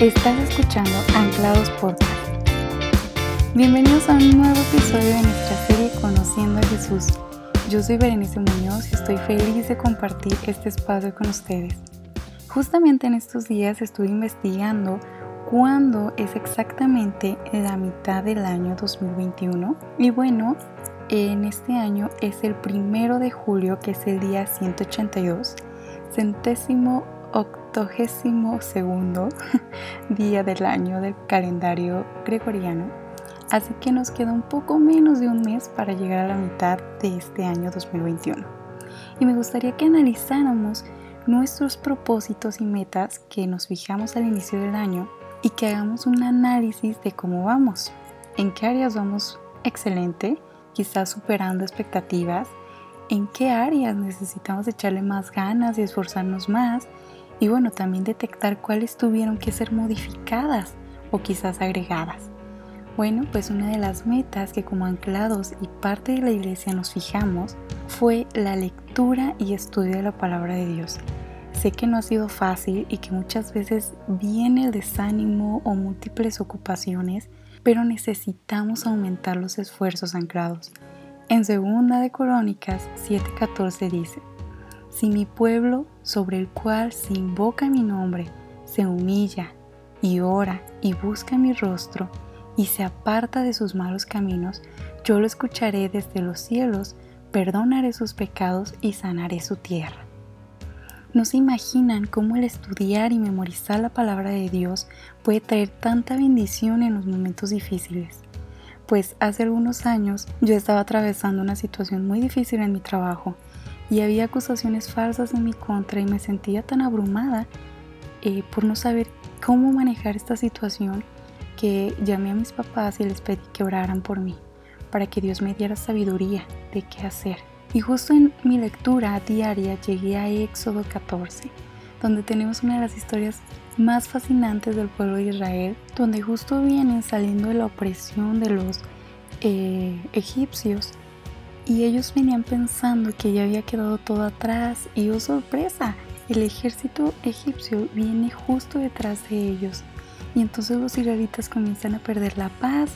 Estás escuchando Anclados Podcast. Bienvenidos a un nuevo episodio de nuestra serie Conociendo a Jesús. Yo soy Berenice Muñoz y estoy feliz de compartir este espacio con ustedes. Justamente en estos días estuve investigando cuándo es exactamente la mitad del año 2021 y bueno, en este año es el primero de julio que es el día 182, centésimo octogésimo segundo día del año del calendario gregoriano, así que nos queda un poco menos de un mes para llegar a la mitad de este año 2021. Y me gustaría que analizáramos nuestros propósitos y metas que nos fijamos al inicio del año y que hagamos un análisis de cómo vamos, en qué áreas vamos excelente, quizás superando expectativas, en qué áreas necesitamos echarle más ganas y esforzarnos más y bueno, también detectar cuáles tuvieron que ser modificadas o quizás agregadas. Bueno, pues una de las metas que como anclados y parte de la iglesia nos fijamos fue la lectura y estudio de la palabra de Dios. Sé que no ha sido fácil y que muchas veces viene el desánimo o múltiples ocupaciones, pero necesitamos aumentar los esfuerzos anclados. En segunda de Crónicas 7:14 dice: si mi pueblo, sobre el cual se invoca mi nombre, se humilla y ora y busca mi rostro y se aparta de sus malos caminos, yo lo escucharé desde los cielos, perdonaré sus pecados y sanaré su tierra. No se imaginan cómo el estudiar y memorizar la palabra de Dios puede traer tanta bendición en los momentos difíciles. Pues hace algunos años yo estaba atravesando una situación muy difícil en mi trabajo y había acusaciones falsas en mi contra y me sentía tan abrumada eh, por no saber cómo manejar esta situación que llamé a mis papás y les pedí que oraran por mí, para que Dios me diera sabiduría de qué hacer. Y justo en mi lectura diaria llegué a Éxodo 14, donde tenemos una de las historias más fascinantes del pueblo de Israel, donde justo vienen saliendo de la opresión de los eh, egipcios y ellos venían pensando que ya había quedado todo atrás y oh sorpresa, el ejército egipcio viene justo detrás de ellos y entonces los israelitas comienzan a perder la paz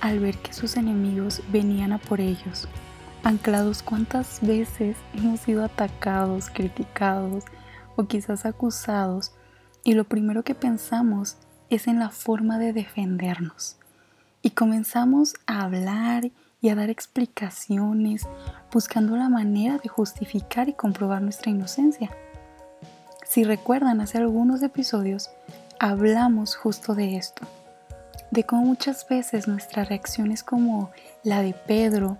al ver que sus enemigos venían a por ellos. Anclados cuántas veces hemos sido atacados, criticados o quizás acusados y lo primero que pensamos es en la forma de defendernos. Y comenzamos a hablar a dar explicaciones, buscando la manera de justificar y comprobar nuestra inocencia. Si recuerdan, hace algunos episodios hablamos justo de esto, de cómo muchas veces nuestra reacción es como la de Pedro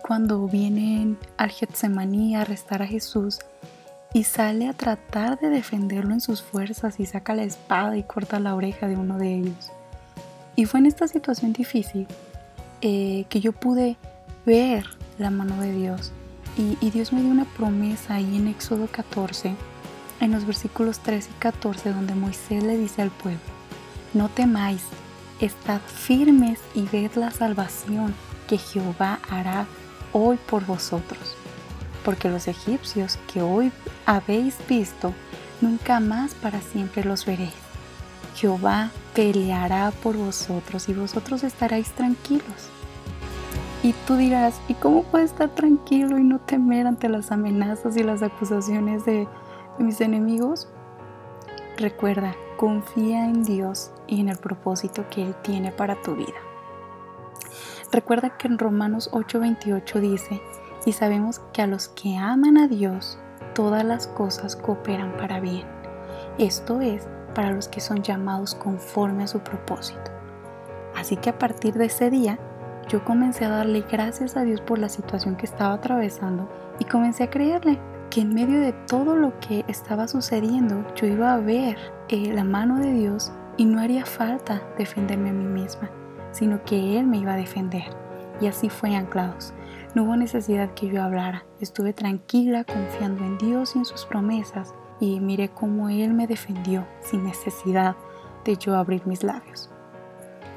cuando viene al Getsemaní a arrestar a Jesús y sale a tratar de defenderlo en sus fuerzas y saca la espada y corta la oreja de uno de ellos. Y fue en esta situación difícil eh, que yo pude ver la mano de Dios. Y, y, Dios me dio una promesa ahí en Éxodo 14, en los versículos 13 y 14, donde Moisés le dice al pueblo, no temáis, estad firmes y ved la salvación que Jehová hará hoy por vosotros. Porque los egipcios que hoy habéis visto, nunca más para siempre los veréis. Jehová peleará por vosotros y vosotros estaréis tranquilos. Y tú dirás, ¿y cómo puedo estar tranquilo y no temer ante las amenazas y las acusaciones de, mis enemigos? Recuerda, confía en Dios y en el propósito que Él tiene para tu vida. Recuerda que en Romanos 8:28 dice, y sabemos que a los que aman a Dios, todas las cosas cooperan para bien. Esto es, para los que son llamados conforme a su propósito. Así que a partir de ese día, yo comencé a darle gracias a Dios por la situación que estaba atravesando y comencé a creerle que en medio de todo lo que estaba sucediendo yo iba a ver eh, la mano de Dios y no haría falta defenderme a mí misma, sino que Él me iba a defender. Y así fue anclados. No hubo necesidad que yo hablara. Estuve tranquila, confiando en Dios y en sus promesas, y miré cómo Él me defendió sin necesidad de yo abrir mis labios.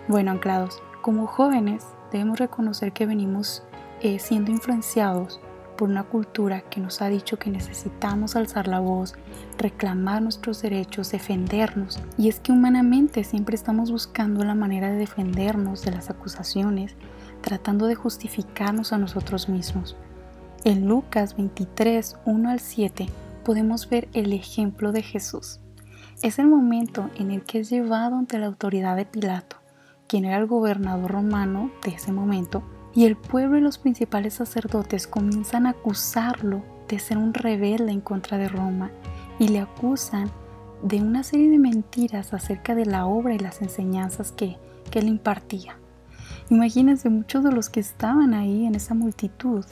Bueno, anclados, como jóvenes debemos reconocer que venimos eh, siendo influenciados por una cultura que nos ha dicho que necesitamos alzar la voz, reclamar nuestros derechos, defendernos. Y es que humanamente siempre estamos buscando la manera de defendernos de las acusaciones, tratando de justificarnos a nosotros mismos. En Lucas 23, 1 al 7 podemos ver el ejemplo de Jesús. Es el momento en el que es llevado ante la autoridad de Pilato, quien era el gobernador romano de ese momento, y el pueblo y los principales sacerdotes comienzan a acusarlo de ser un rebelde en contra de Roma y le acusan de una serie de mentiras acerca de la obra y las enseñanzas que, que él impartía. Imagínense, muchos de los que estaban ahí en esa multitud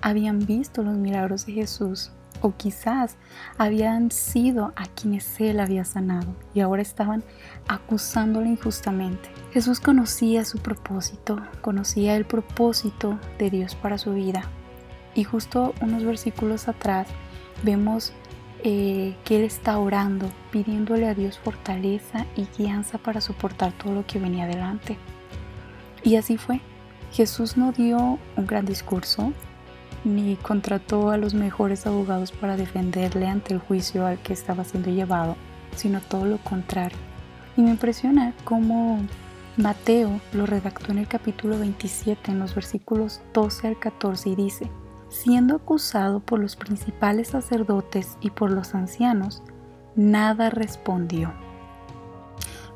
habían visto los milagros de Jesús o quizás habían sido a quienes él había sanado y ahora estaban acusándole injustamente. Jesús conocía su propósito, conocía el propósito de Dios para su vida. Y justo unos versículos atrás vemos eh, que Él está orando, pidiéndole a Dios fortaleza y guianza para soportar todo lo que venía adelante. Y así fue. Jesús no dio un gran discurso, ni contrató a los mejores abogados para defenderle ante el juicio al que estaba siendo llevado, sino todo lo contrario. Y me impresiona cómo Mateo lo redactó en el capítulo 27, en los versículos 12 al 14, y dice, siendo acusado por los principales sacerdotes y por los ancianos, nada respondió.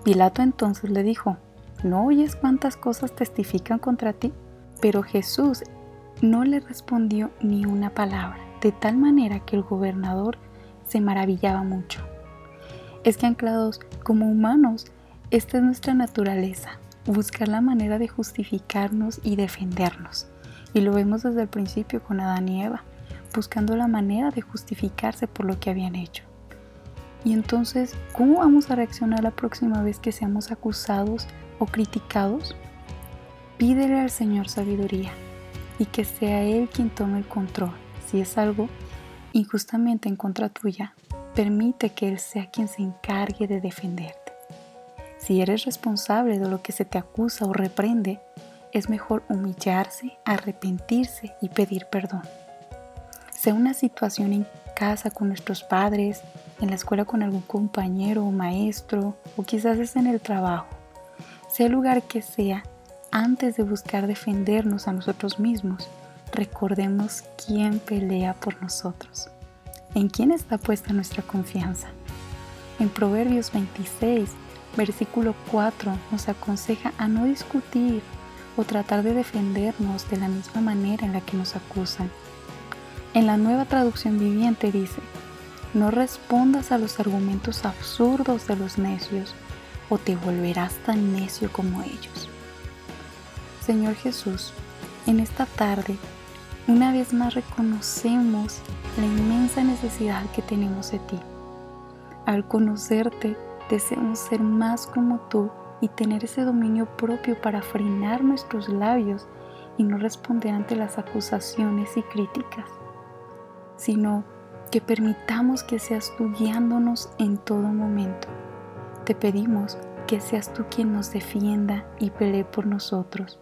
Pilato entonces le dijo, ¿no oyes cuántas cosas testifican contra ti? Pero Jesús no le respondió ni una palabra, de tal manera que el gobernador se maravillaba mucho. Es que anclados como humanos esta es nuestra naturaleza, buscar la manera de justificarnos y defendernos. Y lo vemos desde el principio con Adán y Eva, buscando la manera de justificarse por lo que habían hecho. Y entonces, ¿cómo vamos a reaccionar la próxima vez que seamos acusados o criticados? Pídele al Señor sabiduría y que sea Él quien tome el control. Si es algo injustamente en contra tuya, permite que Él sea quien se encargue de defenderte. Si eres responsable de lo que se te acusa o reprende, es mejor humillarse, arrepentirse y pedir perdón. Sea una situación en casa con nuestros padres, en la escuela con algún compañero o maestro, o quizás es en el trabajo. Sea el lugar que sea, antes de buscar defendernos a nosotros mismos, recordemos quién pelea por nosotros. ¿En quién está puesta nuestra confianza? En Proverbios 26 Versículo 4 nos aconseja a no discutir o tratar de defendernos de la misma manera en la que nos acusan. En la nueva traducción viviente dice, no respondas a los argumentos absurdos de los necios o te volverás tan necio como ellos. Señor Jesús, en esta tarde, una vez más reconocemos la inmensa necesidad que tenemos de ti. Al conocerte, Deseamos ser más como tú y tener ese dominio propio para frenar nuestros labios y no responder ante las acusaciones y críticas, sino que permitamos que seas tú guiándonos en todo momento. Te pedimos que seas tú quien nos defienda y pelee por nosotros.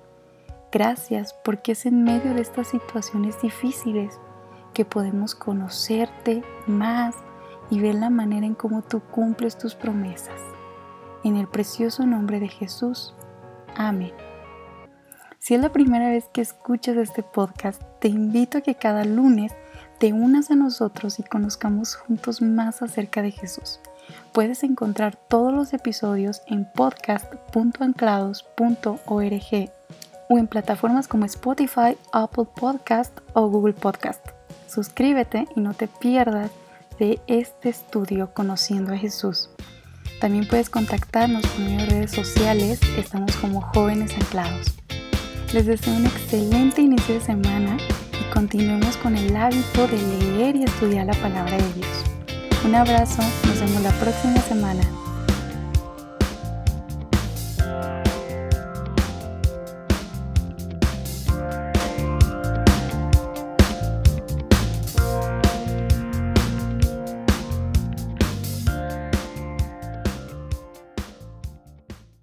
Gracias porque es en medio de estas situaciones difíciles que podemos conocerte más y ver la manera en cómo tú cumples tus promesas. En el precioso nombre de Jesús. Amén. Si es la primera vez que escuchas este podcast, te invito a que cada lunes te unas a nosotros y conozcamos juntos más acerca de Jesús. Puedes encontrar todos los episodios en podcast.anclados.org o en plataformas como Spotify, Apple Podcast o Google Podcast. Suscríbete y no te pierdas de este estudio Conociendo a Jesús. También puedes contactarnos por medio de redes sociales, estamos como jóvenes anclados. Les deseo un excelente inicio de semana y continuemos con el hábito de leer y estudiar la palabra de Dios. Un abrazo, nos vemos la próxima semana.